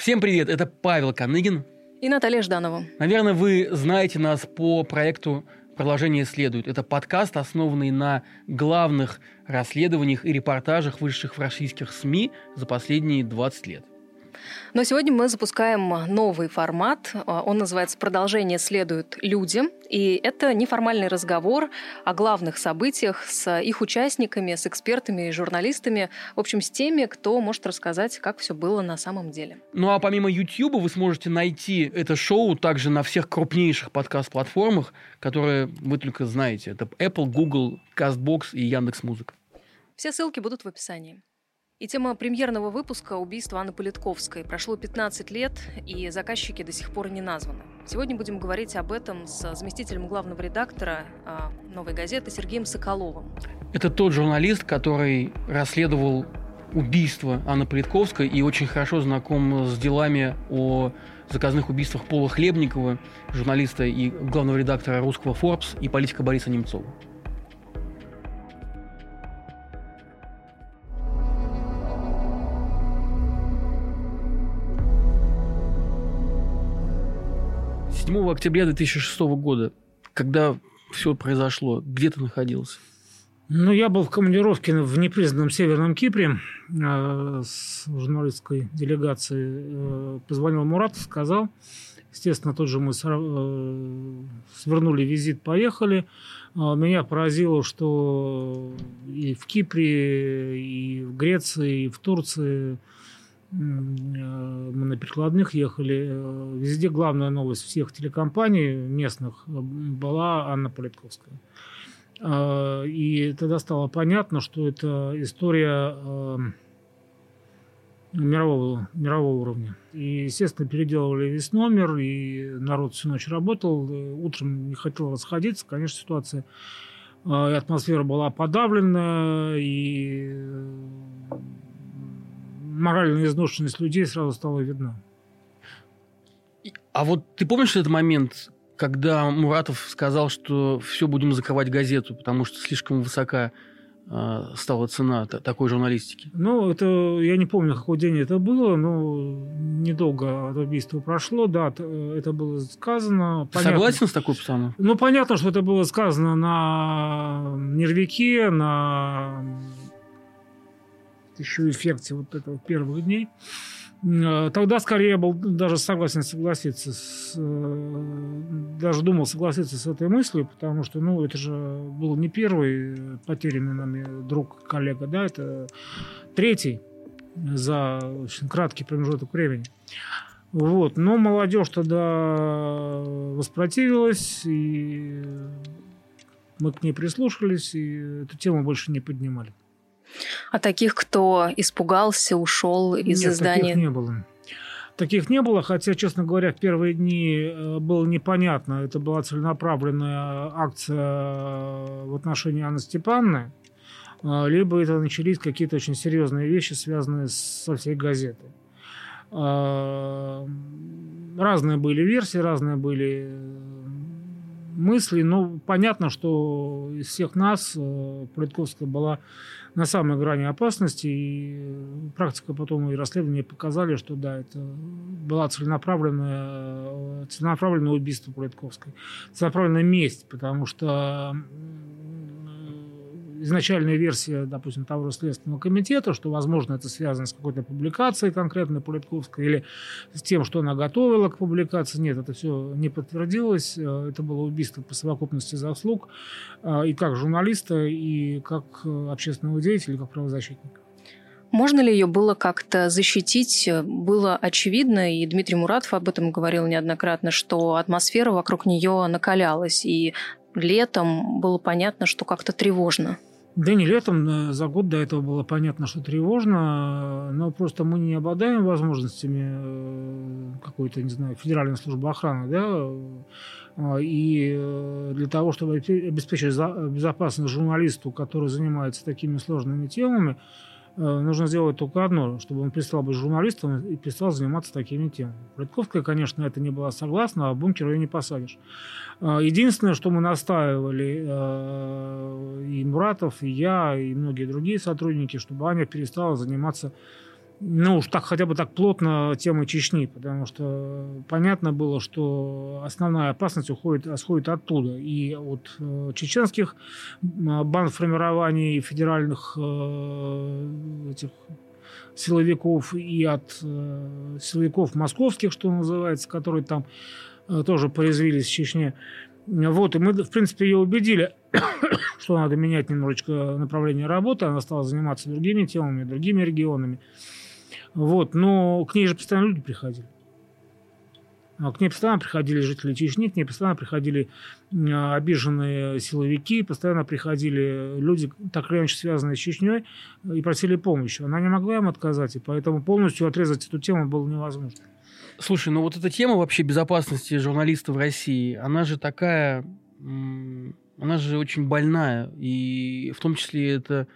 Всем привет, это Павел Коныгин. И Наталья Жданова. Наверное, вы знаете нас по проекту «Продолжение следует». Это подкаст, основанный на главных расследованиях и репортажах, вышедших в российских СМИ за последние 20 лет. Но сегодня мы запускаем новый формат. А, он называется «Продолжение следует людям». И это неформальный разговор о главных событиях с их участниками, с экспертами и журналистами. В общем, с теми, кто может рассказать, как все было на самом деле. Ну а помимо YouTube вы сможете найти это шоу также на всех крупнейших подкаст-платформах, которые вы только знаете. Это Apple, Google, CastBox и Яндекс.Музыка. Все ссылки будут в описании. И тема премьерного выпуска «Убийство Анны Политковской». Прошло 15 лет, и заказчики до сих пор не названы. Сегодня будем говорить об этом с заместителем главного редактора а, «Новой газеты» Сергеем Соколовым. Это тот журналист, который расследовал убийство Анны Политковской и очень хорошо знаком с делами о заказных убийствах Пола Хлебникова, журналиста и главного редактора русского Forbes и политика Бориса Немцова. 7 октября 2006 года, когда все произошло, где ты находился? Ну, я был в командировке в непризнанном Северном Кипре э, с журналистской делегацией. Э, позвонил Мурат, сказал. Естественно, тот же мы э, свернули визит, поехали. Э, меня поразило, что и в Кипре, и в Греции, и в Турции мы на перекладных ехали. Э, везде главная новость всех телекомпаний местных э, была Анна Политковская. И тогда стало понятно, что это история мирового, мирового уровня. И, естественно, переделывали весь номер, и народ всю ночь работал. Утром не хотел расходиться. Конечно, ситуация и атмосфера была подавлена, и моральная изношенность людей сразу стала видна. А вот ты помнишь этот момент, когда Муратов сказал, что все будем закрывать газету, потому что слишком высока э, стала цена такой журналистики? Ну, это я не помню, какой день это было, но недолго от убийства прошло, да, это было сказано. Ты понятно. согласен с такой постановкой? Ну, понятно, что это было сказано на нервике, на еще эффекте вот этого первых дней, э, тогда скорее был даже согласен согласиться, с, э, даже думал согласиться с этой мыслью, потому что, ну, это же был не первый потерянный нами друг, коллега, да, это третий за очень краткий промежуток времени. Вот. Но молодежь тогда воспротивилась, и мы к ней прислушались, и эту тему больше не поднимали. А таких, кто испугался, ушел из Нет, здания? Таких не было. Таких не было, хотя, честно говоря, в первые дни э, было непонятно. Это была целенаправленная акция э, в отношении Анны Степановны, э, либо это начались какие-то очень серьезные вещи, связанные со всей газетой. Разные были версии, разные были мысли, но понятно, что из всех нас Политковская была на самой грани опасности. И практика потом и расследования показали, что да, это была целенаправленная, целенаправленное убийство Политковской. Целенаправленная месть, потому что изначальная версия, допустим, того же Следственного комитета, что, возможно, это связано с какой-то публикацией конкретной Политковской или с тем, что она готовила к публикации. Нет, это все не подтвердилось. Э, это было убийство по совокупности заслуг э, и как журналиста, и как э, общественного деятеля, и как правозащитника. Можно ли ее было как-то защитить? Было очевидно, и Дмитрий Муратов об этом говорил неоднократно, что атмосфера вокруг нее накалялась, и летом было понятно, что как-то тревожно. Да не летом, э, за год до этого было понятно, что тревожно, но просто мы не обладаем возможностями э, какой-то, не знаю, федеральной службы охраны, да, а, и э, для того, чтобы обеспечить безопасность журналисту, который занимается такими сложными темами, Э, нужно сделать только одно, чтобы он перестал быть журналистом и перестал заниматься такими темами. Политковская, конечно, это не была согласна, а бункер ее не посадишь. Э, единственное, что мы настаивали, э, и Муратов, и я, и многие другие сотрудники, чтобы Аня перестала заниматься ну уж так хотя бы так плотно темы Чечни, потому что понятно было, что основная опасность уходит, исходит оттуда. И от э, чеченских бандформирований, федеральных э, этих силовиков и от э, силовиков московских, что называется, которые там э, тоже порезвились в Чечне. Вот, и мы, в принципе, ее убедили, что надо менять немножечко направление работы, она стала заниматься другими темами, другими регионами. Вот, но к ней же постоянно люди приходили. А к ней постоянно приходили жители Чечни, к ней постоянно приходили обиженные силовики, постоянно приходили люди, так или иначе связанные с Чечней, и просили помощи. Она не могла им отказать, и поэтому полностью отрезать эту тему было невозможно. Слушай, ну вот эта тема вообще безопасности журналистов в России, она же такая, она же очень больная, и в том числе это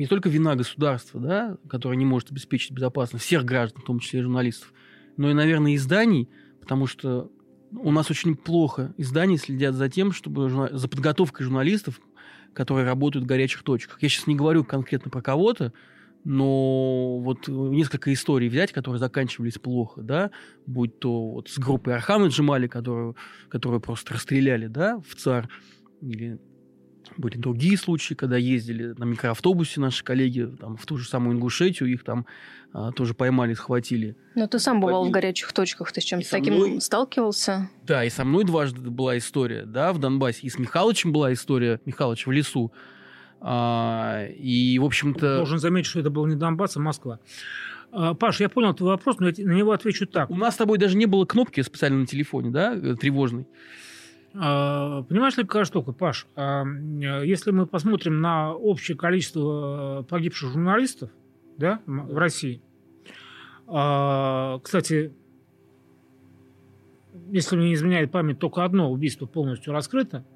не только вина государства, да, которое не может обеспечить безопасность всех граждан, в том числе и журналистов, но и, наверное, изданий, потому что у нас очень плохо издания следят за тем, чтобы за подготовкой журналистов, которые работают в горячих точках. Я сейчас не говорю конкретно про кого-то, но вот несколько историй взять, которые заканчивались плохо, да, будь то вот с группой Архама Джимали, которую, которую просто расстреляли, да, в ЦАР, или были другие случаи, когда ездили на микроавтобусе наши коллеги там, в ту же самую Ингушетию, их там а, тоже поймали, схватили. Но ты сам бывал в горячих точках, ты с чем-то таким мной... сталкивался? Да, и со мной дважды была история, да, в Донбассе. И с Михалычем была история, Михалыч в лесу. А, и, в общем-то... Должен заметить, что это был не Донбасс, а Москва. А, Паш, я понял твой вопрос, но я на него отвечу так. У нас с тобой даже не было кнопки специально на телефоне, да, э, тревожной. А, понимаешь ли, какая штука, Паш? А, если мы посмотрим на общее количество погибших журналистов да, в России, кстати, если мне не изменяет память, только одно убийство полностью раскрыто –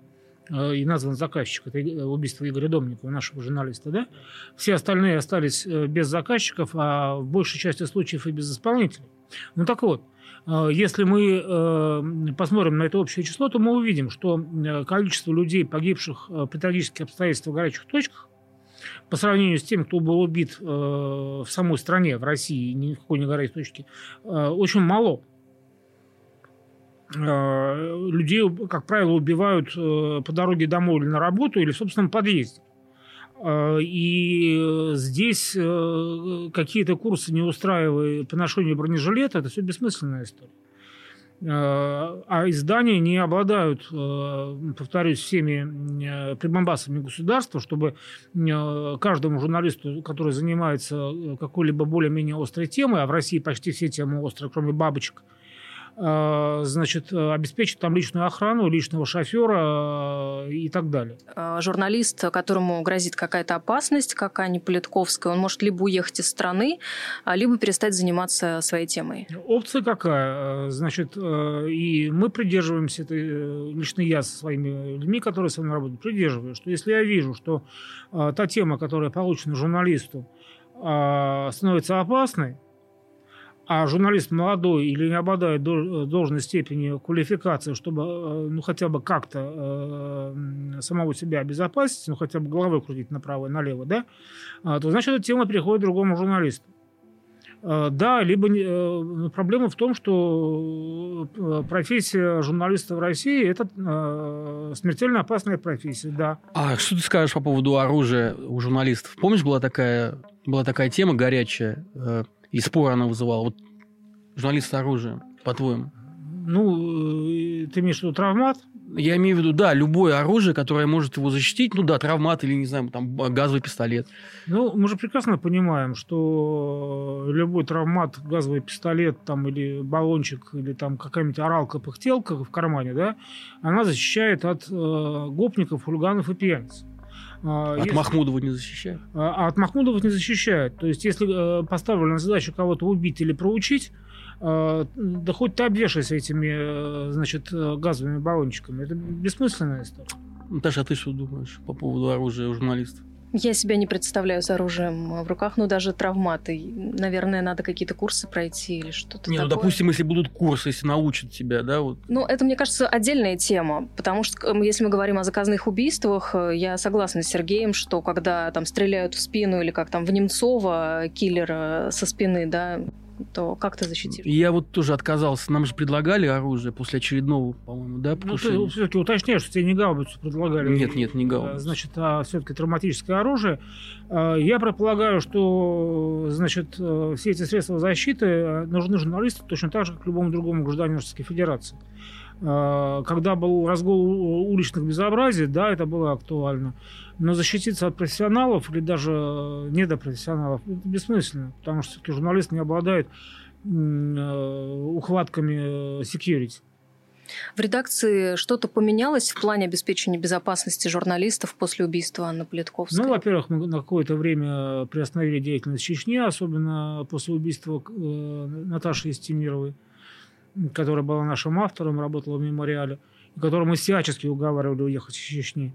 Э, и назван заказчик. Это э, убийство Игоря Домникова, нашего журналиста. Да? Все остальные остались э, без заказчиков, а в большей части случаев и без исполнителей. Ну так вот, если мы посмотрим на это общее число, то мы увидим, что количество людей, погибших при трагических обстоятельствах в горячих точках, по сравнению с тем, кто был убит в самой стране, в России, ни в какой не горячей точке, очень мало. Э, людей, как правило, убивают э, по дороге домой или на работу, или в собственном подъезде. Э, и здесь какие-то курсы, не устраивая по ношению бронежилета, это все бессмысленная история. А издания не обладают, повторюсь, всеми прибамбасами государства, чтобы каждому журналисту, который занимается какой-либо более-менее острой темой, а в России почти все темы острые, кроме бабочек – Э, значит, обеспечить там личную охрану, личного шофера э, и так далее. Э, журналист, которому грозит какая-то опасность, как Аня Политковская, он может либо уехать из страны, либо перестать заниматься своей темой. Опция какая? Значит, и мы придерживаемся, это лично я со своими людьми, которые со мной работают, придерживаюсь, что если я вижу, что та тема, которая получена журналисту, становится опасной, а журналист молодой или не обладает должной степени квалификации, чтобы э, ну, хотя бы как-то э, самого себя обезопасить, ну, хотя бы головой крутить направо и налево, да, а, то значит, эта тема переходит к другому журналисту. Э, да, либо э, проблема в том, что профессия журналиста в России – это смертельно опасная профессия, да. А что ты скажешь по поводу оружия у журналистов? Помнишь, была такая, была такая тема горячая – и спор она вызывала. Вот журналист с оружием, по-твоему? Ну, э, ты имеешь в виду травмат? Я имею в виду, да, любое оружие, которое может его защитить, ну да, травмат или, не знаю, там, газовый пистолет. Ну, мы же прекрасно понимаем, что любой травмат, газовый пистолет, там, или баллончик, или там какая-нибудь оралка-пыхтелка в кармане, да, она защищает от э, гопников, хулиганов и пьяниц. А, от если... Махмудова не защищает? А, а от Махмудова не защищает. То есть, если э, поставлена задача кого-то убить или проучить, э, да хоть ты обвешайся этими, э, значит, газовыми баллончиками. Это бессмысленная история. Наташа, а ты что думаешь по поводу оружия у журналистов? Я себя не представляю с оружием в руках, ну даже травматы. Наверное, надо какие-то курсы пройти или что-то Не, ну, такое. допустим, если будут курсы, если научат тебя, да, вот. Ну, это, мне кажется, отдельная тема, потому что если мы говорим о заказных убийствах, э, я согласна с Сергеем, что когда там стреляют в спину или как там в Немцова киллера со спины, да, то как ты защитишь? Я вот тоже отказался. Нам же предлагали оружие после очередного, по-моему, да, Ну, ты покушения. все-таки уточняешь, что тебе не гаубицу предлагали. Нет, нет, не гаубицу. А, Значит, а все-таки травматическое оружие. А, Я предполагаю, что значит, э, все эти средства защиты э, нужны журналисту точно так же, как любому другому гражданину Российской Федерации. А, Когда был разгул уличных безобразий, да, это было актуально. Но защититься от профессионалов или даже э, недопрофессионалов это бессмысленно, потому что все-таки журналист не обладает э, ухватками э, security. В редакции что-то поменялось в плане обеспечения безопасности журналистов после убийства Анны Политковской? Ну, во-первых, мы на какое-то время приостановили деятельность в Чечне, особенно после убийства э, Наташи Истемировой, которая была нашим автором, работала в мемориале, и которую мы всячески уговаривали уехать из Чечни.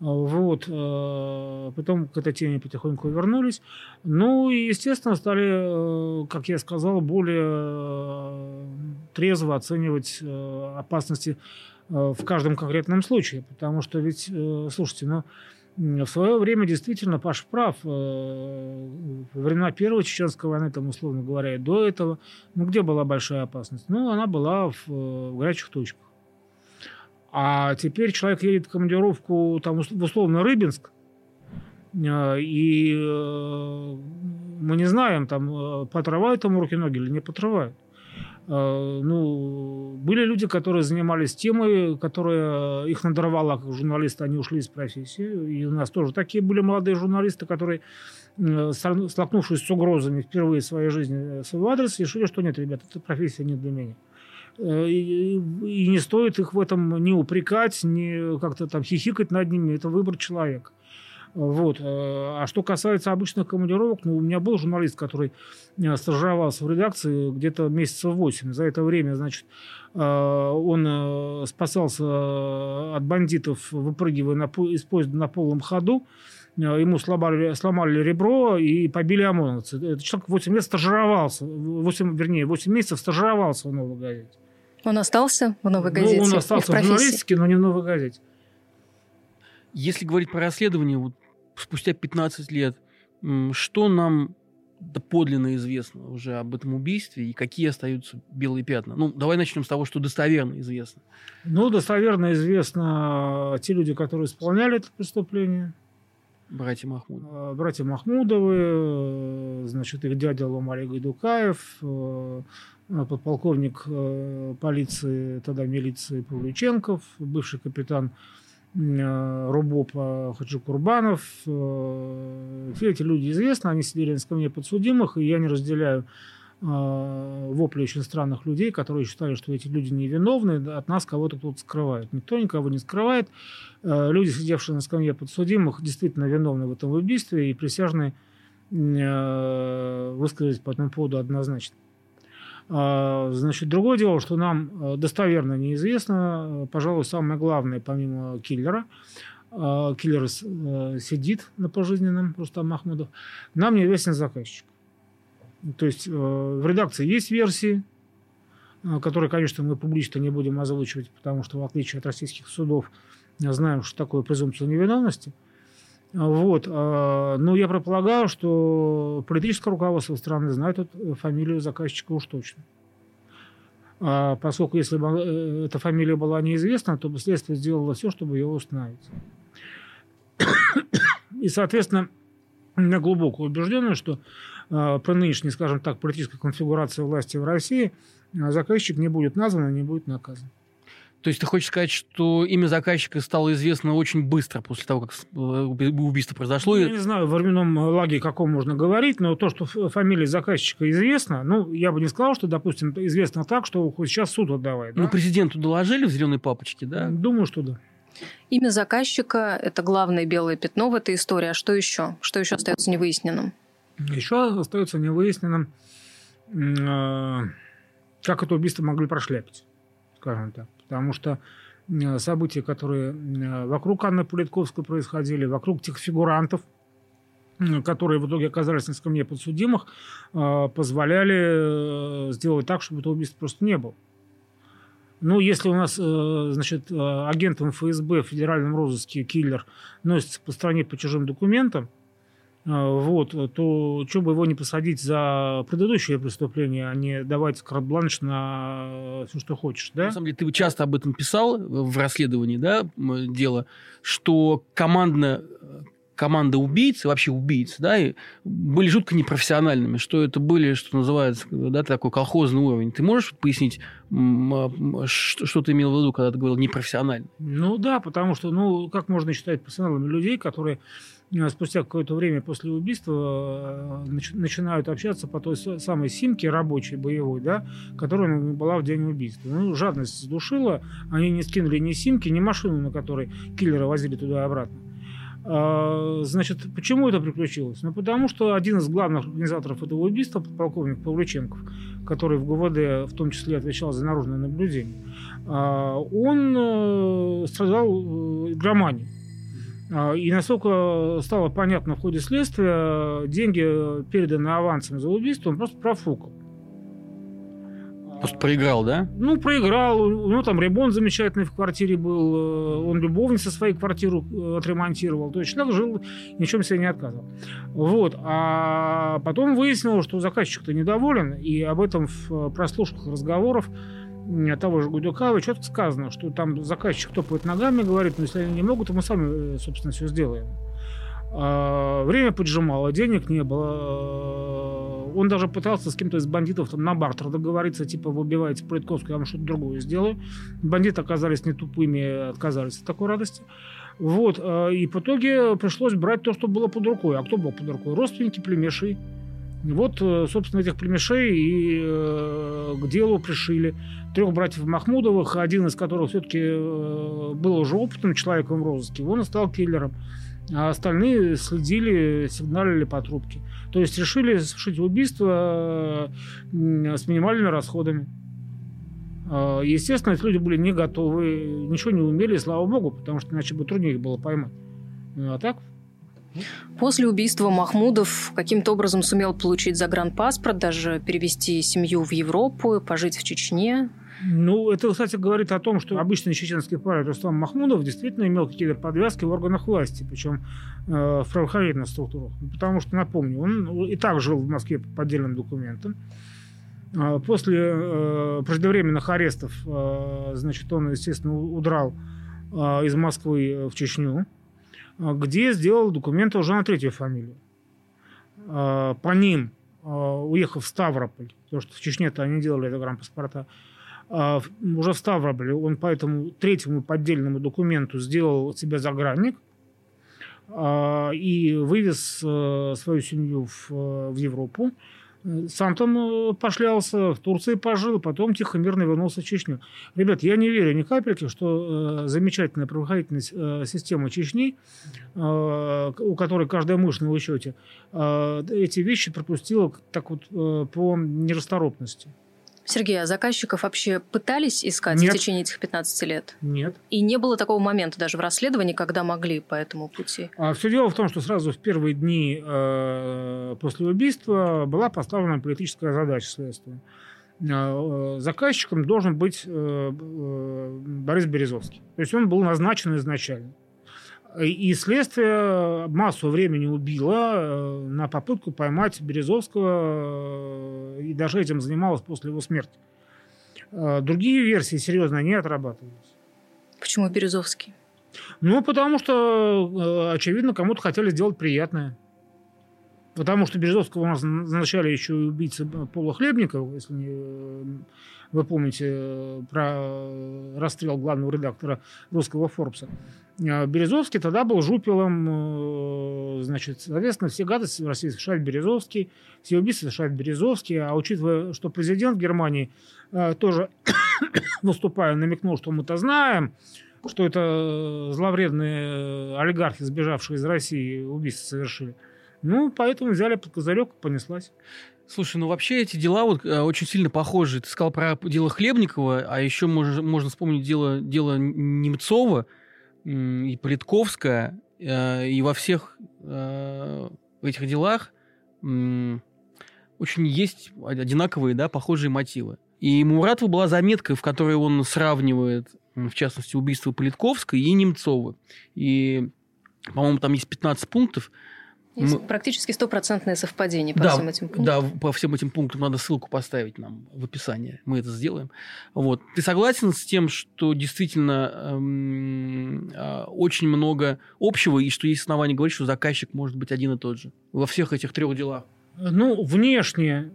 А, Вот. э, Потом к этой теме потихоньку вернулись. Ну и, естественно, стали, э, как я сказал, более э, трезво оценивать опасности в каждом конкретном случае. Потому что ведь, слушайте, ну, в свое время действительно Паш прав. э, Во времена Первой Чеченской войны, там, условно говоря, и до этого, ну, где была большая опасность? Ну, она была в, э, в горячих точках. А теперь человек едет в командировку там, в условно Рыбинск, э, и мы не знаем, там, подрывают ему руки-ноги или не подрывают. Э, Ну, были люди, которые занимались темой, которая их надорвала как журналисты, они ушли из профессии. И у нас тоже такие были молодые журналисты, которые, э, столкну- столкнувшись с угрозами впервые в своей жизни в свой адрес, решили, что нет, ребята, эта профессия не для меня. Э, И, и не стоит их в этом ни упрекать, ни как-то там хихикать над ними. Это выбор человека. Вот. э, А что касается обычных командировок, ну, у меня был журналист, который э, стажировался в редакции где-то месяцев 8. За это время, значит, э, он спасался от бандитов, выпрыгивая на из поезда на полном ходу. Ему сломали, сломали ребро и побили ОМОНовцы. Этот человек 8 лет стажировался, 8, вернее, 8 месяцев стажировался в «Новой газете». Он остался в «Новой Ну, газете» он и в остался в профессии? журналистике, но не в «Новой газете». Если говорить про расследование, вот спустя 15 лет, что нам доподлинно известно уже об этом убийстве и какие остаются белые пятна? Ну, давай начнем с того, что достоверно известно. Ну, достоверно известно э, те люди, которые исполняли это преступление. Братья Махмуд. Э, Братья Махмудовы, э, значит, их дядя Ломали Гайдукаев, э, э, подполковник э, полиции, тогда милиции Павлюченков, бывший капитан э, РУБОПа Хаджи Курбанов. Э, Все эти люди известны, они сидели на скамье подсудимых, и я не разделяю э, вопли очень странных людей, которые считали, что эти люди невиновны, от нас кого-то кто-то скрывает. Никто никого не скрывает. Э, Люди, сидевшие на скамье подсудимых, действительно виновны в этом убийстве, и присяжные э, высказались по этому поводу однозначно. А, Значит, другое дело, что нам э, достоверно неизвестно, э, пожалуй, самое главное, помимо киллера, э, киллер э, сидит на пожизненном, Рустам Махмудов, нам неизвестен заказчик. То есть в редакции есть версии, которые, конечно, мы публично не будем озвучивать, потому что, в отличие от российских судов, знаем, что такое презумпция невиновности. Вот. э, Но я предполагаю, что политическое руководство страны знает эту фамилию заказчика уж точно. А Поскольку если бы э, эта фамилия была неизвестна, то бы следствие сделало все, чтобы ее установить. И, соответственно, у меня глубокая убежденность, что э, при нынешней, скажем так, политической конфигурации власти в России заказчик не будет назван и не будет наказан. То есть ты хочешь сказать, что имя заказчика стало известно очень быстро после того, как э, уби- убийство произошло? Я не знаю, в временном лаге каком можно говорить, но то, что фамилия заказчика известна, ну, я бы не сказал, что, допустим, известно так, что хоть сейчас суд отдавай. да? Ну, президенту доложили в зеленой папочке, да? Думаю, что да. Имя заказчика – это главное белое пятно в этой истории. А что еще? Что еще остается невыясненным? Еще остается невыясненным, э, как это убийство могли прошляпить, скажем так. Потому что э, события, которые э, вокруг Анны Политковской происходили, вокруг тех фигурантов, которые в итоге оказались на скамье подсудимых, позволяли сделать так, чтобы этого убийства просто не было. Ну, если у нас, значит, агентом ФСБ в федеральном розыске киллер носится по стране по чужим документам, вот, то что бы его не посадить за предыдущее преступление, а не давать карт-бланш на все, что хочешь, да? На самом деле, ты часто об этом писал в расследовании, да, дело, что командно команда убийц, вообще убийц, да, и были жутко непрофессиональными, что это были, что называется, да, такой колхозный уровень. Ты можешь пояснить, а, что ты имел в виду, когда ты говорил непрофессионально? Ну да, потому что, ну, как можно считать профессионалами людей, которые Э, спустя какое-то время после убийства э, начинают общаться по той самой симке рабочей, боевой, да, которая была в день убийства. Ну, жадность задушила, они не скинули ни симки, ни машину, на которой киллера возили туда и обратно. А, значит, почему это приключилось? Ну, потому что один из главных организаторов этого убийства, полковник Павлюченков, который в ГВД в том числе отвечал за наружное наблюдение, а, он э, страдал игроманией. А, и насколько стало понятно в ходе следствия, деньги, переданные авансом за убийство, он просто профукал. Просто проиграл, да? Ну, проиграл. У него там ремонт замечательный в квартире был. Э, он любовнице свою квартиру э, отремонтировал. То есть человек жил, ничем себе не отказывал. Вот. А потом выяснилось, что заказчик-то недоволен. И об этом в э, прослушках разговоров того же Гудюкава четко сказано, что там заказчик топает ногами, говорит, но если они не могут, то мы сами, э, собственно, все сделаем. А, время поджимало, денег не было. Он даже пытался с кем-то из бандитов там, на бартер договориться, типа, вы убиваете Политковскую, я вам что-то другое сделаю. Бандиты оказались не тупыми, отказались от такой радости. Вот, а, и в итоге пришлось брать то, что было под рукой. А кто был под рукой? Родственники, племеши. Вот, э, собственно, этих племешей и э, к делу пришили трех братьев Махмудовых, один из которых все-таки э, был уже опытным человеком в розыске, он стал киллером. А остальные следили, сигналили по трубке. То есть решили совершить убийство с минимальными расходами. Естественно, эти люди были не готовы, ничего не умели, слава богу, потому что иначе бы труднее их было поймать. Ну, а так После убийства Махмудов каким-то образом сумел получить загранпаспорт, даже перевести семью в Европу, пожить в Чечне. Ну, это, кстати, говорит о том, что обычный чеченский парень Рустам Махмудов действительно имел какие-то подвязки в органах власти, причем э, в правоохранительных структурах. Потому что, напомню, он и так жил в Москве по поддельным документам. А после э, преждевременных арестов, э, значит, он, естественно, удрал э, из Москвы в Чечню. А, где сделал документы уже на третью фамилию. А, по ним, а, уехав в Ставрополь, потому что в Чечне-то они делали загранпаспорта, уже в Ставрополе он по этому третьему поддельному документу сделал себя загранник и вывез э, свою семью в, в Европу сам там э, пошлялся, в Турции пожил, потом тихо мирно вернулся в Чечню. Ребят, я не верю ни капельки, что э, замечательная правоохранительная э, система Чечни, э, у которой каждая мышь на учете, э, эти вещи пропустила так вот э, по нерасторопности. Сергей, а заказчиков вообще пытались искать Нет. в течение этих 15 лет? Нет. И не было такого момента даже в расследовании, когда могли по этому пути? А все дело в том, что сразу в первые дни э, после убийства была поставлена политическая задача следствия. Э, заказчиком должен быть э, э, Борис Березовский. То есть он был назначен изначально. И следствие массу времени убило э, на попытку поймать Березовского, э, и даже этим занималось после его смерти. Э, другие версии серьезно не отрабатывались. Почему Березовский? Ну, потому что, очевидно, кому-то хотели сделать приятное. Потому что Березовского у нас назначали еще и убийцы Пола Хлебникова, если не вы помните э, про расстрел главного редактора русского Форбса. Э, Березовский тогда был жупелом, э, значит, соответственно, все гадости в России совершает Березовский, все убийства совершает Березовский, а учитывая, что президент Германии тоже, выступая, намекнул, что мы-то знаем, что это зловредные олигархи, сбежавшие из России, убийства совершили. Ну, поэтому взяли под козырек, понеслась. Слушай, ну вообще эти дела вот э, очень сильно похожи. Ты сказал про дело Хлебникова, а еще можно, можно вспомнить дело, дело Немцова и Политковская. Э, и во всех э, этих делах очень есть одинаковые, да, похожие мотивы. И Муратова была заметка, в которой он сравнивает, в частности, убийство Политковской и Немцова. И, по-моему, там есть 15 пунктов, есть мы... практически стопроцентное совпадение по да, всем этим пунктам. Да, по всем этим пунктам надо ссылку поставить нам в описании. Мы это сделаем. Вот. Ты согласен с тем, что действительно эм, э, очень много общего, и что есть основания говорить, что заказчик может быть один и тот же во всех этих трех делах? Ну, внешне,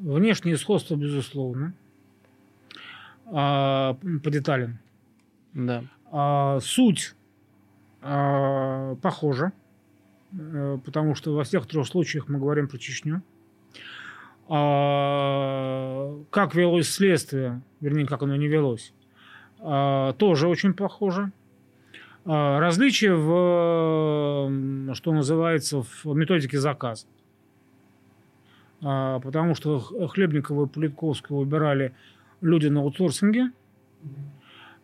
внешнее сходство, безусловно, а, по деталям. Да. А, суть а, похожа. Э, потому что во всех трех случаях мы говорим про Чечню. А, как велось следствие, вернее, как оно не велось, а, тоже очень похоже. А, различия в, что называется, в методике заказа. А, потому что Хлебникова и Политковского выбирали люди на аутсорсинге,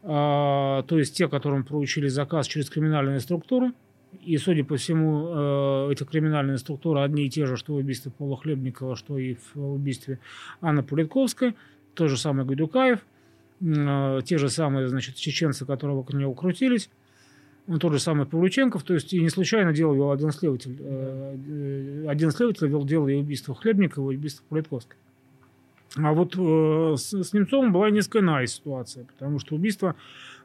а, то есть те, которым поручили заказ через криминальные структуры – и, судя по всему, э, эти криминальные структуры одни и те же, что в убийстве Пола Хлебникова, что и в убийстве Анны Политковской. То же самое Гайдукаев, э, те же самые, значит, чеченцы, которые вокруг него крутились. Он тот же самый Павлюченков, то есть и не случайно дело вел один следователь. Э, один следователь вел дело и убийство Хлебникова, и убийство Политковской. А вот с, с Немцовым была несколько иная ситуация, потому что убийство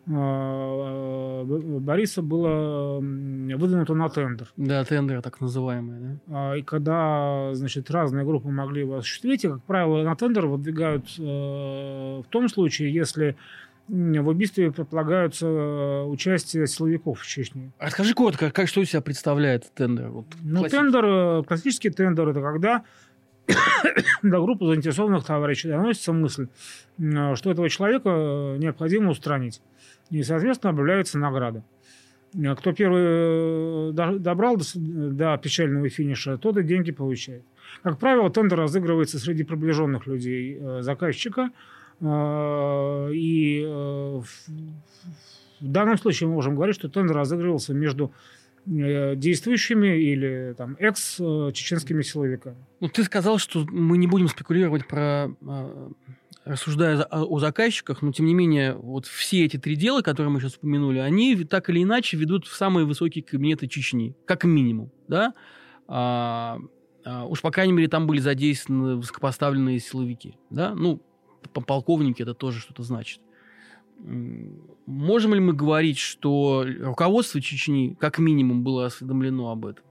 Бориса было выдвинуто на тендер. Да, тендер так называемый. Да? А, и когда, значит, разные группы могли его осуществить, и, как правило, на тендер выдвигают э, в том случае, если в убийстве предполагается э, участие силовиков в Чечне. Расскажи коротко, как что из себя представляет тендер? Вот, ну, тендер, э, классический тендер, это когда до группы заинтересованных товарищей доносится мысль, что этого человека необходимо устранить. И, соответственно, объявляется награда. А кто первый э, добрал до печального финиша, тот и деньги получает. Как правило, тендер разыгрывается среди приближенных людей э, заказчика. Э, и в данном случае мы можем говорить, что тендер разыгрывался между действующими или там экс-чеченскими силовиками. Ну, ты сказал, что мы не будем спекулировать про рассуждая о заказчиках, но тем не менее, вот все эти три дела, которые мы сейчас упомянули, они так или иначе ведут в самые высокие кабинеты Чечни, как минимум, да? А, а, уж по крайней мере там были задействованы высокопоставленные силовики, да? Ну, полковники это тоже что-то значит. Можем ли мы говорить, что руководство Чечни как минимум было осведомлено об этом?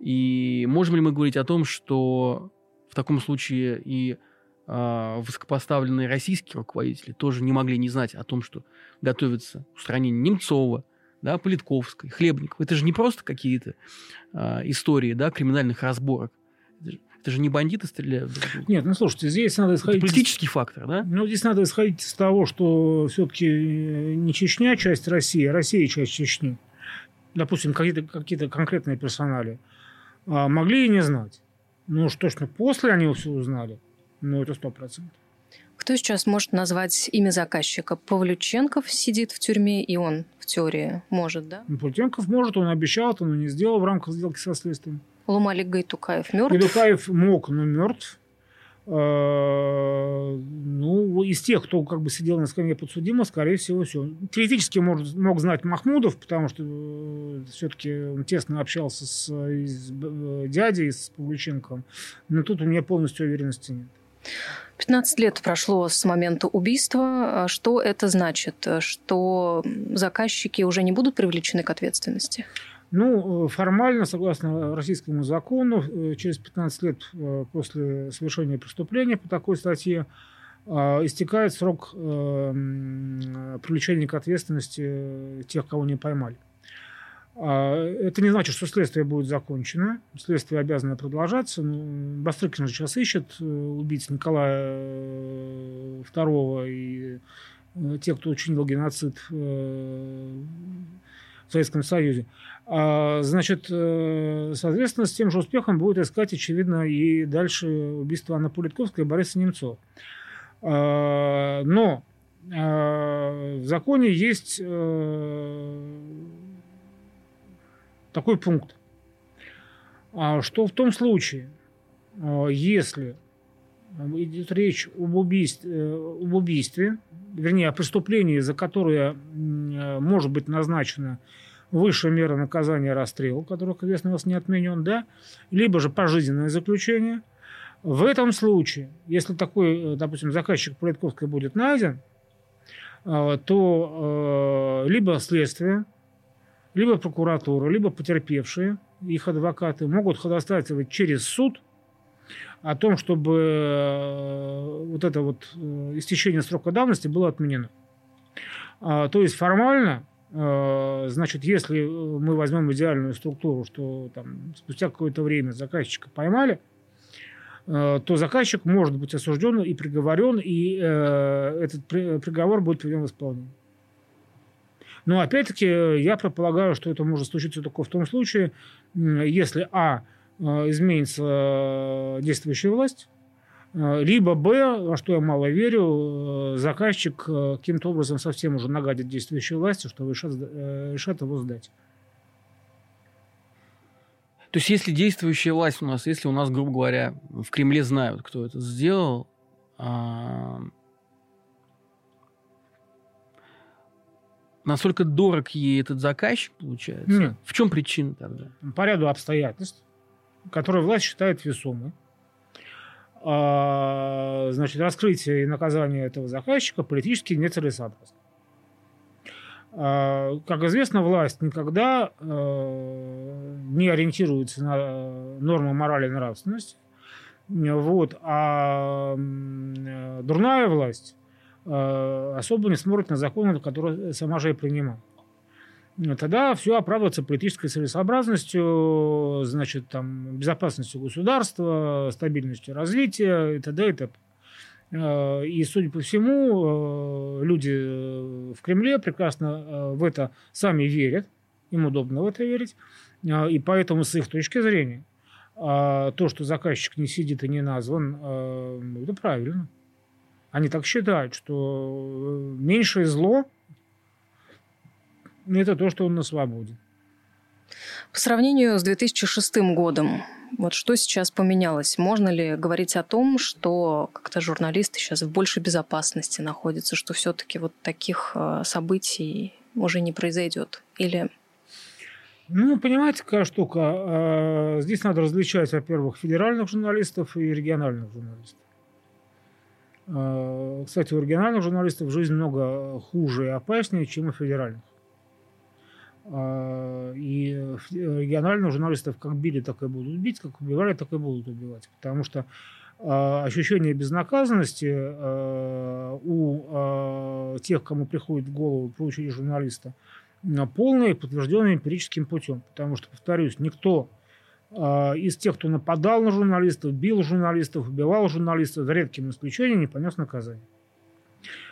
И можем ли мы говорить о том, что в таком случае и высокопоставленные российские руководители тоже не могли не знать о том, что готовится устранение Немцова, да, Политковской, Хлебникова. Это же не просто какие-то а, истории да, криминальных разборок. Это же, это же не бандиты стреляют Нет, ну слушайте, здесь надо исходить... Это политический фактор, да? Ну, здесь надо исходить из того, что все-таки э, не Чечня часть России, а Россия часть Чечни. Допустим, какие-то какие конкретные персонали. А могли и не знать. Ну, что ж, ну, после они все узнали – ну, это сто процентов. Кто сейчас может назвать имя заказчика? Павлюченков сидит в тюрьме, и он в теории может, да? Ну, Павлюченков может, он обещал, но не сделал в рамках сделки со следствием. Лумалик Гайтукаев мертв? Гайтукаев мог, но мертв. А, ну, из тех, кто как бы сидел на скамье подсудимого, скорее всего, все. Теоретически мог, мог знать Махмудов, потому что э, все-таки он тесно общался с, с э, дядей, с Павлюченковым. Но тут у меня полностью уверенности нет. 15 лет прошло с момента убийства. Что это значит? Что заказчики уже не будут привлечены к ответственности? Ну, формально, согласно российскому закону, э, через 15 лет э, после совершения преступления по такой статье э, истекает срок привлечения к ответственности тех, кого не поймали. А, это не значит, что следствие будет закончено. Следствие обязано продолжаться. Ну, Бастрыкин сейчас ищет э, убийц Николая II э, и э, тех, кто учинил геноцид в Советском Союзе. А, значит, соответственно, с тем же успехом будет искать, очевидно, и дальше убийство Анны Политковской и Бориса Немцова. А, но в законе есть такой пункт. а, что в том случае, а, если идет речь об убийстве, э, об убийстве, вернее, о преступлении, за которое может быть назначена высшая мера наказания расстрел, который, как известно, у нас не отменен, да, либо же пожизненное заключение. В этом случае, если такой, э, допустим, заказчик Политковской будет найден, э, то либо следствие, либо прокуратура, либо потерпевшие, их адвокаты могут ходатайствовать через суд о том, чтобы э, вот это вот э, истечение срока давности было отменено. А, то есть формально, э, значит, если мы возьмем идеальную структуру, что там спустя какое-то время заказчика поймали, то заказчик может быть осужден и приговорен, и этот приговор будет приведен в исполнение. Но опять-таки я предполагаю, что это может случиться только в том случае, если а изменится э, действующая власть, э, либо Б, во что я мало верю, э, заказчик каким-то образом совсем уже нагадит действующей власти, что решат, решат его сдать. То есть, если действующая власть у нас, если у нас, грубо говоря, в Кремле знают, кто это сделал, Насколько дорог ей этот заказчик, получается? Нет. В чем причина тогда? По ряду обстоятельств, которые власть считает весомы. А, значит, раскрытие и наказание этого заказчика политически нецелесообразно. А, как известно, власть никогда а, не ориентируется на нормы морали и нравственности. Вот. А дурная власть Э, особо не смотрит на законы, которые сама же и принимает. Тогда все оправдывается политической целесообразностью, значит, там, безопасностью государства, стабильностью развития и т.д. и т.п. Э, и, судя по всему, э, люди в Кремле прекрасно в это сами верят, им удобно в это верить, и поэтому с их точки зрения то, что заказчик не сидит и не назван, это правильно. Они так считают, что э, меньшее зло – это то, что он на свободе. По сравнению с 2006 годом, вот что сейчас поменялось? Можно ли говорить о том, что как-то журналисты сейчас в большей безопасности находятся, что все-таки вот таких э, событий уже не произойдет? Или ну, понимаете, какая штука? А, здесь надо различать, во-первых, федеральных журналистов и региональных журналистов. А, кстати, у оригинальных журналистов жизнь много хуже и опаснее, чем у федеральных. А, и региональных журналистов как били, так и будут бить, как убивали, так и будут убивать. Потому что а, ощущение безнаказанности у тех, кому приходит в голову получить журналиста, полное, подтвержденное эмпирическим путем. Потому что, повторюсь, никто из тех, кто нападал на журналистов, бил журналистов, убивал журналистов, за редким исключением не понес наказание.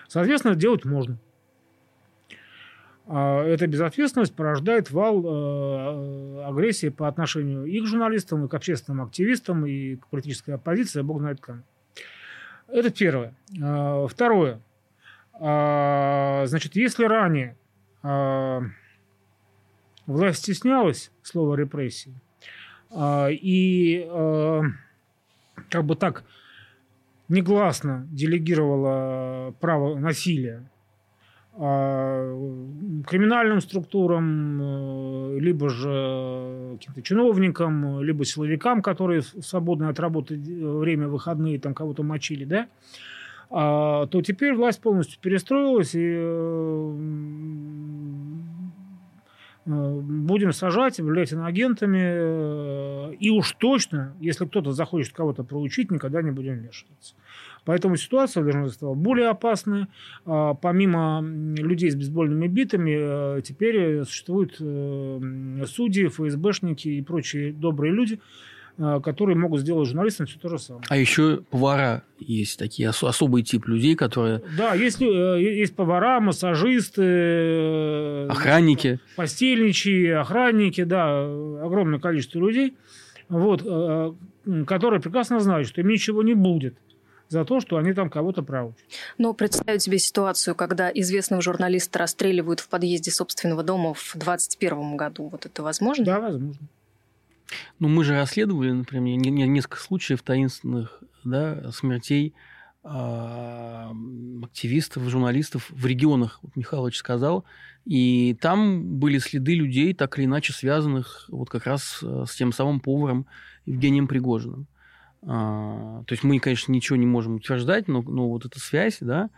Соответственно, делать можно. А, эта безответственность порождает вал а, агрессии по отношению и к журналистам, и к общественным активистам, и к политической оппозиции, бог знает кому. Это первое. Второе. Значит, если ранее власть стеснялась слова репрессии, а, и а, как бы так негласно делегировала право насилия а, криминальным структурам, э, либо же каким-то чиновникам, либо силовикам, которые в свободное от работы время выходные там кого-то мочили, да, то теперь власть полностью перестроилась и Э, будем сажать, являть иноагентами, э, и уж точно, если кто-то захочет кого-то проучить, никогда не будем вмешиваться. Поэтому ситуация должна стала более опасная. Помимо людей с бейсбольными битами, э, теперь существуют судьи, ФСБшники и прочие добрые люди, Э, которые могут сделать журналистам все то же самое. А еще повара есть такие ос- особый тип людей, которые... Да, есть, э, есть повара, массажисты... Э, охранники. Постельничьи, охранники, да, огромное количество людей, вот, которые прекрасно знают, что им ничего не будет за то, что они там кого-то проучат. Но представить себе ситуацию, когда известного журналиста расстреливают в подъезде собственного дома в 2021 году, вот это возможно? Да, возможно. Ну, мы же расследовали, например, несколько случаев таинственных да, смертей а, активистов, журналистов в регионах, вот Михайлович сказал, и там были следы людей, так или иначе связанных вот как раз э, с тем самым поваром Евгением Пригожиным. А, то есть мы, конечно, ничего не можем утверждать, но, но вот эта связь, да,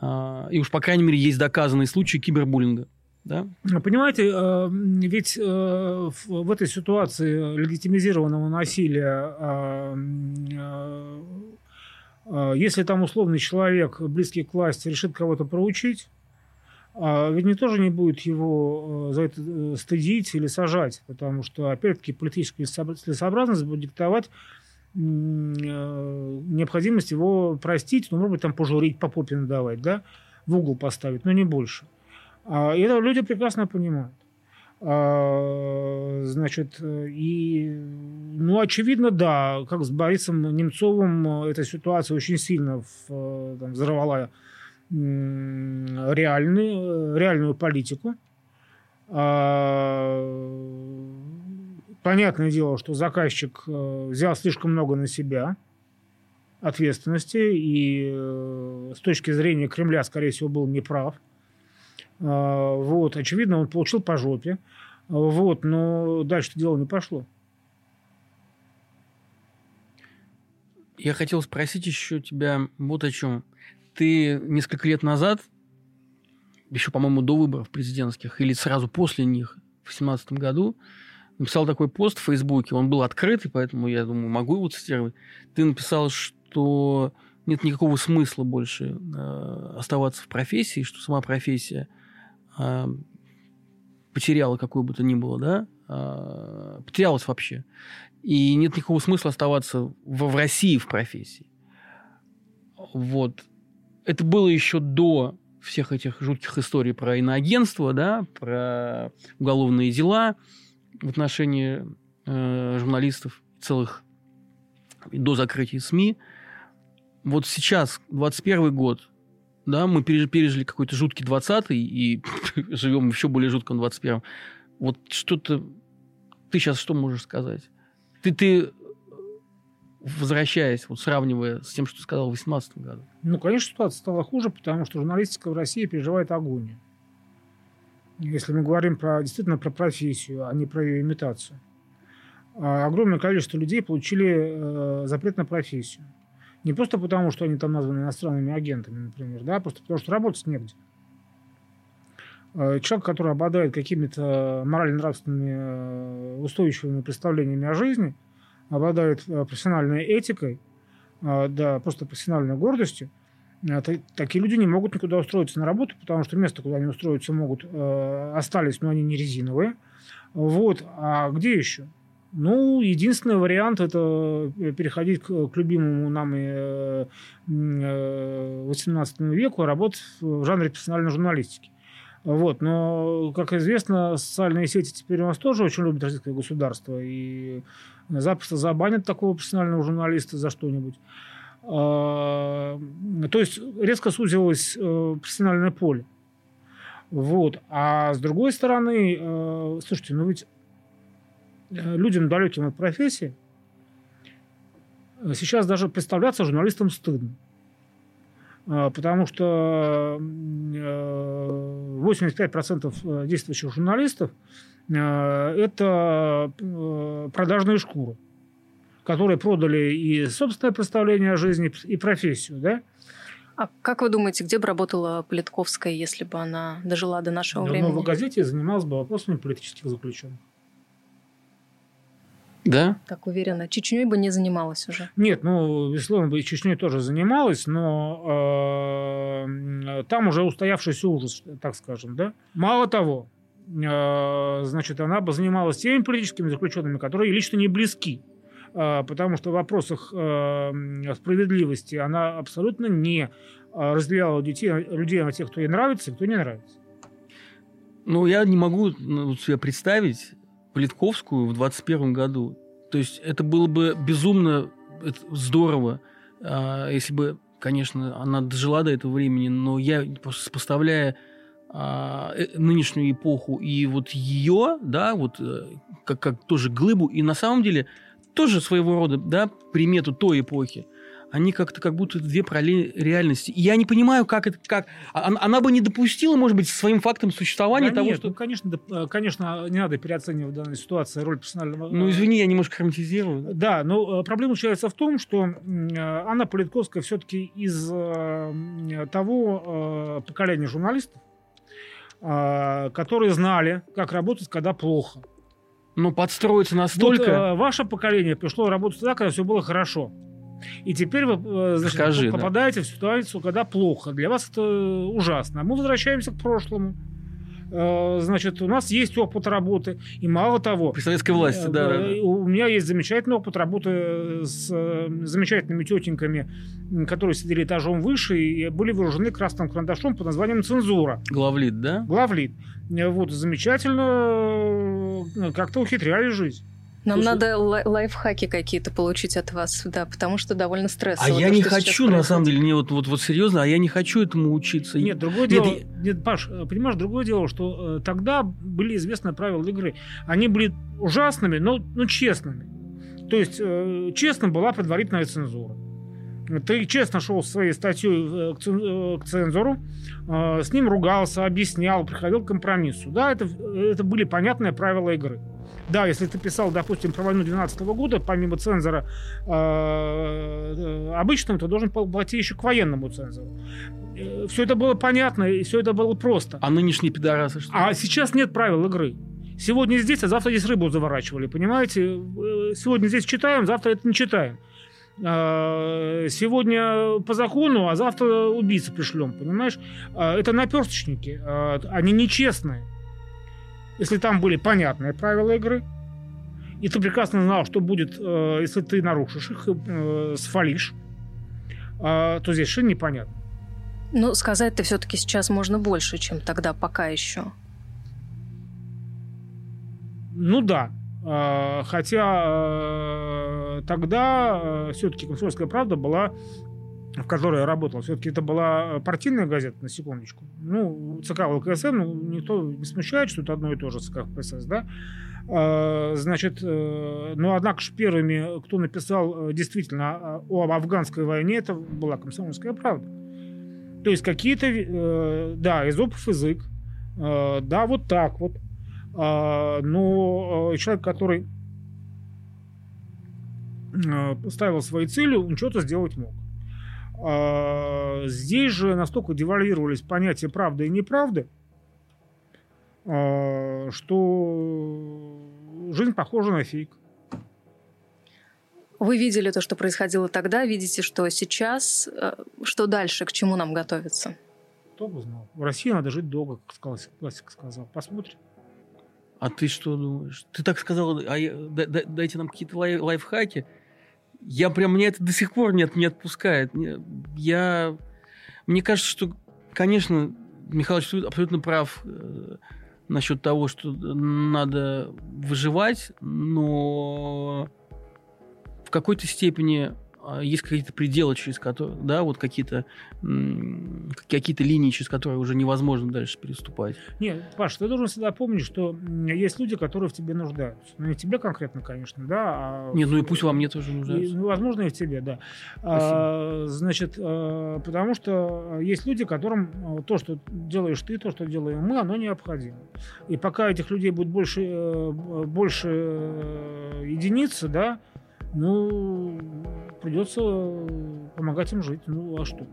а, и уж, по крайней мере, есть доказанные случаи кибербуллинга. Да? Понимаете, э, ведь э, в этой ситуации легитимизированного насилия а, если там условный человек, близкий к власти, решит кого-то проучить, а, ведь никто же не будет его э, за это э, стыдить или сажать, потому что, опять-таки, политическая целесообразность будет диктовать э, необходимость его простить, ну, может быть, там пожурить, по попе надавать, да, в угол поставить, но не больше. А, и это люди прекрасно понимают. А, значит, и, ну, очевидно, да, как с Борисом Немцовым эта ситуация очень сильно там, взорвала реальную, реальную политику. А, понятное дело, что заказчик э, взял слишком много на себя ответственности, и э, с точки зрения Кремля, скорее всего, был неправ. А, вот, очевидно, он получил по жопе. Вот, но дальше дело не пошло. Я хотел спросить еще тебя вот о чем. Ты несколько лет назад, еще, по-моему, до выборов президентских, или сразу после них, в 2017 году, написал такой пост в Фейсбуке. Он был открытый, поэтому я думаю, могу его цитировать. Ты написал, что нет никакого смысла больше э, оставаться в профессии, что сама профессия – а, потеряла какую бы то ни было, да, а, потерялась вообще. И нет никакого смысла оставаться в, в России в профессии. Вот. Это было еще до всех этих жутких историй про иноагентство, да, про уголовные дела в отношении э, журналистов целых до закрытия СМИ. Вот сейчас, 21 год, да, мы пережили какой-то жуткий 20-й и живем еще более жутком 21-м. Вот что-то... Ты сейчас что можешь сказать? Ты, ты возвращаясь, вот сравнивая с тем, что ты сказал в 2018 году? Ну, конечно, ситуация стала хуже, потому что журналистика в России переживает агонию. Если мы говорим про, действительно про профессию, а не про ее имитацию. А огромное количество людей получили э, запрет на профессию. Не просто потому, что они там названы иностранными агентами, например, да, а просто потому, что работать негде. Э, человек, который обладает какими-то морально-нравственными э, устойчивыми представлениями о жизни, обладает э, профессиональной этикой, да, просто профессиональной гордостью, такие люди не могут никуда устроиться на работу, потому что место, куда они устроиться могут, остались, но они не резиновые. Вот. А где еще? Ну, единственный вариант – это э, переходить к, к любимому нам и, э, 18 веку, работать в жанре профессиональной журналистики. Вот. Но, как известно, социальные сети теперь у нас тоже очень любят российское государство. И запросто забанят такого профессионального журналиста за что-нибудь. А, то есть резко сузилось э, профессиональное поле. Вот. А с другой стороны, э, слушайте, ну ведь Э, людям, далеким от профессии, сейчас даже представляться журналистом стыдно. Э, потому что 85% э, действующих журналистов – это продажные шкуры, которые продали и собственное представление о жизни, и профессию. Да? А как вы думаете, где бы работала Политковская, если бы она дожила до нашего да, времени? В газете занималась бы вопросами политических заключенных. Да? Так уверена. Чечней бы не занималась уже. Нет, ну, безусловно, бы Чечней тоже занималась, но э, там уже устоявшийся ужас, так скажем, да. Мало того, э, значит, она бы занималась теми политическими заключенными, которые лично не близки. Э, потому что в вопросах э, справедливости она абсолютно не разделяла детей, людей на тех, кто ей нравится и кто не нравится. Ну, я не могу ну, себе представить, Политковскую в 21 году. То есть это было бы безумно здорово, а, если бы, конечно, она дожила до этого времени, но я, сопоставляя а, э, нынешнюю эпоху и вот ее, да, вот э, как, как тоже глыбу, и на самом деле тоже своего рода, да, примету той эпохи они как-то как будто две параллельные реальности. И я не понимаю, как это, как... А, она, она бы не допустила, может быть, своим фактом существования да того, нет, что... Ну, конечно, да, конечно, не надо переоценивать в данной ситуации роль персонального... Ну, извини, я немножко хроматизирую. Да, но э, проблема заключается в том, что э, Анна Политковская все-таки из э, того поколения журналистов, которые знали, как работать, когда плохо. Ну, подстроиться настолько... Вот, ваше поколение пришло работать тогда, когда все было хорошо. И теперь вы э, значит, Скажи, попадаете да. в ситуацию, когда плохо. Для вас это ужасно. А мы возвращаемся к прошлому. Э, значит, у нас есть опыт работы. И мало того... При советской власти, да, да. У меня есть замечательный опыт работы с замечательными тетеньками, которые сидели этажом выше и были вооружены красным карандашом под названием «Цензура». Главлит, да? Главлит. Вот, замечательно как-то ухитряли жизнь. Нам Слушай, надо лай- лайфхаки какие-то получить от вас, да, потому что довольно стрессово. А то, я не хочу, на самом деле, не вот, вот, вот серьезно, а я не хочу этому учиться. Нет, другое нет, дело, я... нет, Паш, э, понимаешь, другое дело, что э, тогда были известны правила игры. Они были ужасными, но, но честными. То есть э, честно была предварительная цензура. Ты честно шел своей статьей э, к э, цензору, с ним ругался, объяснял, приходил к компромиссу. Да, это, это были понятные правила игры. Да, если ты писал, допустим, про войну 12 года, помимо цензора э, э, обычным, ты должен платить еще к военному цензору. Э, все это было понятно, и все это было просто. А нынешние пидорасы что? А сейчас нет правил игры. Сегодня здесь, а завтра здесь рыбу заворачивали, понимаете? Сегодня здесь читаем, завтра это не читаем. Сегодня по закону, а завтра убийцы пришлем, понимаешь? Это наперсточники, они нечестные если там были понятные правила игры, и ты прекрасно знал, что будет, э, если ты нарушишь их, э, свалишь, э, то здесь совершенно непонятно. Ну, сказать-то все-таки сейчас можно больше, чем тогда пока еще. Ну да. Э, хотя э, тогда все-таки «Комсомольская правда» была в которой я работал, все-таки это была партийная газета, на секундочку. Ну, ЦК ЛКСМ, ну, никто не смущает, что это одно и то же ЦК КПСС, да? А, значит, э, но однако же первыми, кто написал э, действительно о афганской войне, это была комсомольская правда. То есть какие-то, э, да, изопов язык, да, вот так вот. А, но человек, который ставил свои цели, он что-то сделать мог. А, здесь же настолько девальвировались понятия правды и неправды, а, что жизнь похожа на фейк. Вы видели то, что происходило тогда, видите, что сейчас, э, что дальше, к чему нам готовиться? Кто бы знал. В России надо жить долго, как классик сказал. Посмотрим. А ты что думаешь? Ты так сказал, а я, дайте нам какие-то лайф лайфхаки я прям, мне это до сих пор нет, не отпускает. Я, мне кажется, что, конечно, Михаил абсолютно прав э, насчет того, что надо выживать, но в какой-то степени есть какие-то пределы, через которые, да, вот какие-то какие-то линии, через которые уже невозможно дальше переступать. Нет, Паш, ты должен всегда помнить, что есть люди, которые в тебе нуждаются. Ну, не тебе конкретно, конечно, да. А Нет, ну и пусть во мне тоже нуждаются. И, ну, возможно, и в тебе, да. А, значит, а, потому что есть люди, которым а, то, что делаешь ты, то, что делаем мы, оно необходимо. И пока этих людей будет больше, э, больше э, единицы, да, ну, придется помогать им жить. Ну, а что?